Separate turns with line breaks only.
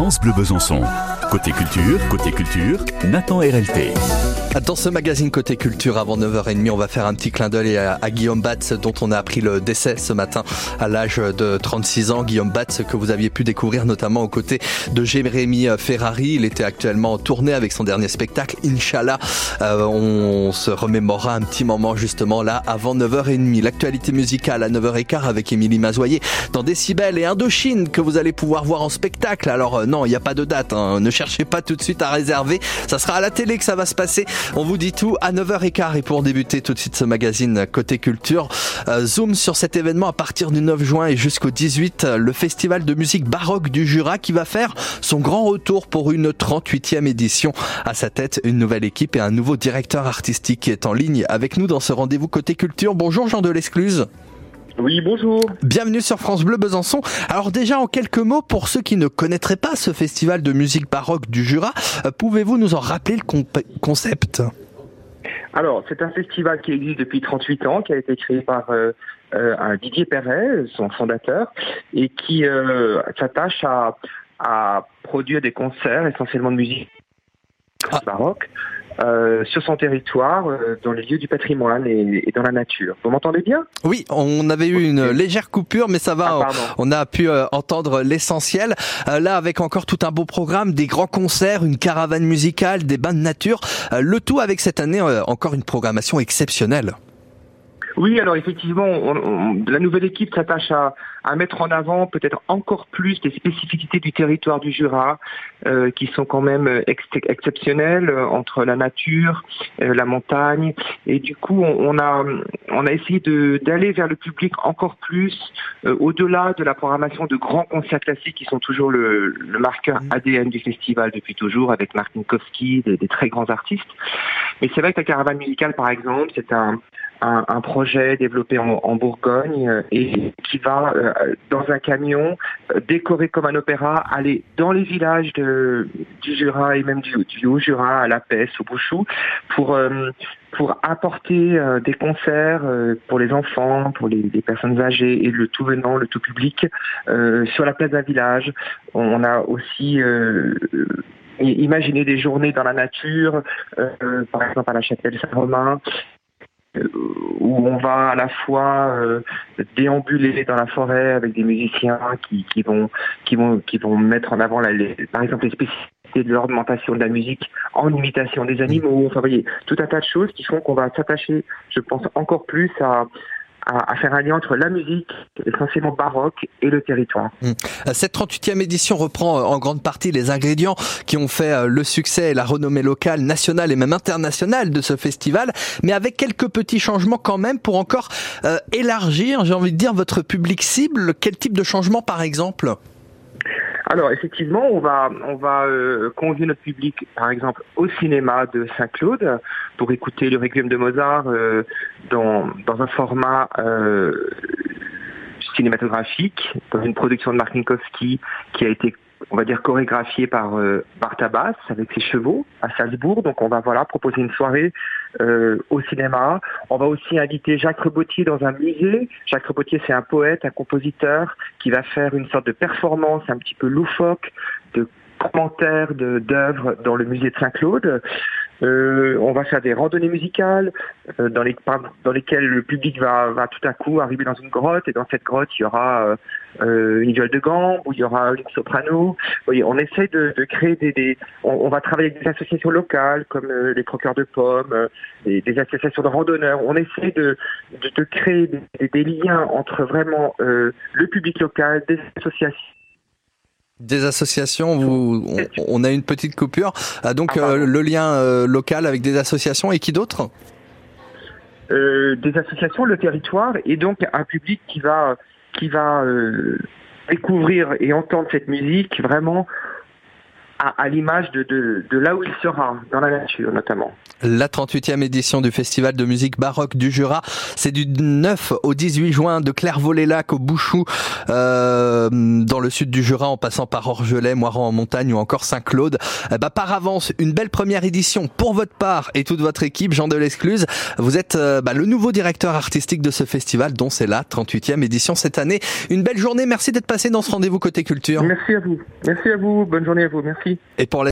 France Bleu Besançon. Côté culture, côté culture, Nathan RLT.
Dans ce magazine Côté Culture, avant 9h30, on va faire un petit clin d'œil à, Guillaume Batz, dont on a appris le décès ce matin à l'âge de 36 ans. Guillaume Batz, que vous aviez pu découvrir notamment aux côtés de Jérémy Ferrari. Il était actuellement en tournée avec son dernier spectacle, Inch'Allah. Euh, on se remémorera un petit moment justement là, avant 9h30. L'actualité musicale à 9h15 avec Émilie Mazoyer dans Décibel et Indochine que vous allez pouvoir voir en spectacle. Alors euh, non, il n'y a pas de date, hein. ne cherchez pas tout de suite à réserver. Ça sera à la télé que ça va se passer. On vous dit tout à 9h15 et pour débuter tout de suite ce magazine Côté Culture, euh, zoom sur cet événement à partir du 9 juin et jusqu'au 18, le festival de musique baroque du Jura qui va faire son grand retour pour une 38e édition. À sa tête, une nouvelle équipe et un nouveau directeur artistique qui est en ligne avec nous dans ce rendez-vous Côté Culture. Bonjour Jean de l'Escluse.
Oui, bonjour.
Bienvenue sur France Bleu Besançon. Alors déjà en quelques mots, pour ceux qui ne connaîtraient pas ce festival de musique baroque du Jura, euh, pouvez-vous nous en rappeler le concept?
Alors, c'est un festival qui existe depuis 38 ans, qui a été créé par euh, euh, un Didier Perret, son fondateur, et qui s'attache à, à, produire des concerts essentiellement de musique ah. baroque euh, sur son territoire, euh, dans les lieux du patrimoine et, dans la nature. Vous m'entendez bien?
Oui, on avait eu une légère coupure, mais ça va. Ah, on a pu euh, entendre l'essentiel. là, avec encore tout un beau programme, des grands concerts, une caravane musicale, des bains de nature. le tout avec cette année encore une programmation exceptionnelle.
Oui, alors effectivement, la nouvelle équipe s'attache à, mettre en avant peut-être encore plus les spécificités du territoire du Jura, euh, qui sont quand même exceptionnelles euh, entre la nature, euh, la montagne, et du coup, on, a on a essayé d'aller vers le public encore plus, au-delà de la programmation de grands concerts classiques qui sont toujours le, marqueur mmh. ADN du festival depuis toujours, avec Mark Minkowski, des, des très grands artistes. Mais c'est vrai que la caravane musicale, par exemple, c'est un un, projet développé en, Bourgogne euh, et qui va euh, dans un camion euh, décoré comme un opéra aller dans les villages de, du Jura et même du, Haut-Jura à La Pesse, au Bouchou pour pour apporter des concerts pour les enfants, pour les, personnes âgées et le tout venant, le tout public sur la place d'un village. On a aussi imaginé des journées dans la nature, par exemple à la chapelle Saint-Romain, où on va à la fois euh, déambuler dans la forêt avec des musiciens qui, qui, vont qui vont qui vont mettre en avant la, les, par exemple les spécificités de l'ornementation de la musique en imitation des animaux. Enfin, vous voyez, tout un tas de choses qui font qu'on va s'attacher, je pense, encore plus à, à, faire un lien entre la musique, essentiellement baroque, et le territoire.
Hum. Cette 38e édition reprend euh, en grande partie les ingrédients qui ont fait euh, le succès et la renommée locale, nationale et même internationale de ce festival, mais avec quelques petits changements quand même pour encore euh, élargir, j'ai envie de dire, votre public cible. Quel type de changement par exemple?
Alors effectivement, on va on va euh, convier notre public, par exemple, au cinéma de Saint-Claude pour écouter le Requiem de Mozart euh, dans dans un format euh, cinématographique, dans une production de Mark Minkowski qui a été on va dire chorégraphié par euh, Bartabas avec ses chevaux à Salzbourg. Donc on va voilà proposer une soirée euh, au cinéma. On va aussi inviter Jacques Rebotier dans un musée. Jacques Rebotier c'est un poète, un compositeur qui va faire une sorte de performance un petit peu loufoque de commentaires d'œuvres dans le musée de Saint-Claude. Euh, on va faire des randonnées musicales euh, dans, les, dans lesquelles le public va, tout à coup arriver dans une grotte et dans cette grotte il y aura euh, une viole de gambe ou il y aura une soprano. on essaie de, créer des, on, va travailler avec des associations locales comme les croqueurs de pommes, des, des, associations de randonneurs. On essaie de créer des, des, liens entre vraiment le public local, des associations
des associations, vous, on, a une petite coupure. Ah, donc ah, euh, le lien euh, local avec des associations et qui d'autre?
Euh, Des associations, le territoire et donc un public qui va qui va découvrir et entendre cette musique vraiment à, l'image de, de, de, là où il sera, dans la nature notamment.
La 38e édition du Festival de musique baroque du Jura, c'est du 9 au 18 juin de Clairvaux-les-Lacs au Bouchou, euh, dans le sud du Jura, en passant par Orgelet, Moiran en montagne ou encore Saint-Claude. Eh bah, par avance, une belle première édition pour votre part et toute votre équipe. Jean de l'Escluse, vous êtes euh, bah, le nouveau directeur artistique de ce festival, dont c'est la 38e édition cette année. Une belle journée, merci d'être passé dans ce rendez-vous côté culture.
Merci à vous, merci à vous, bonne journée à vous,
Et pour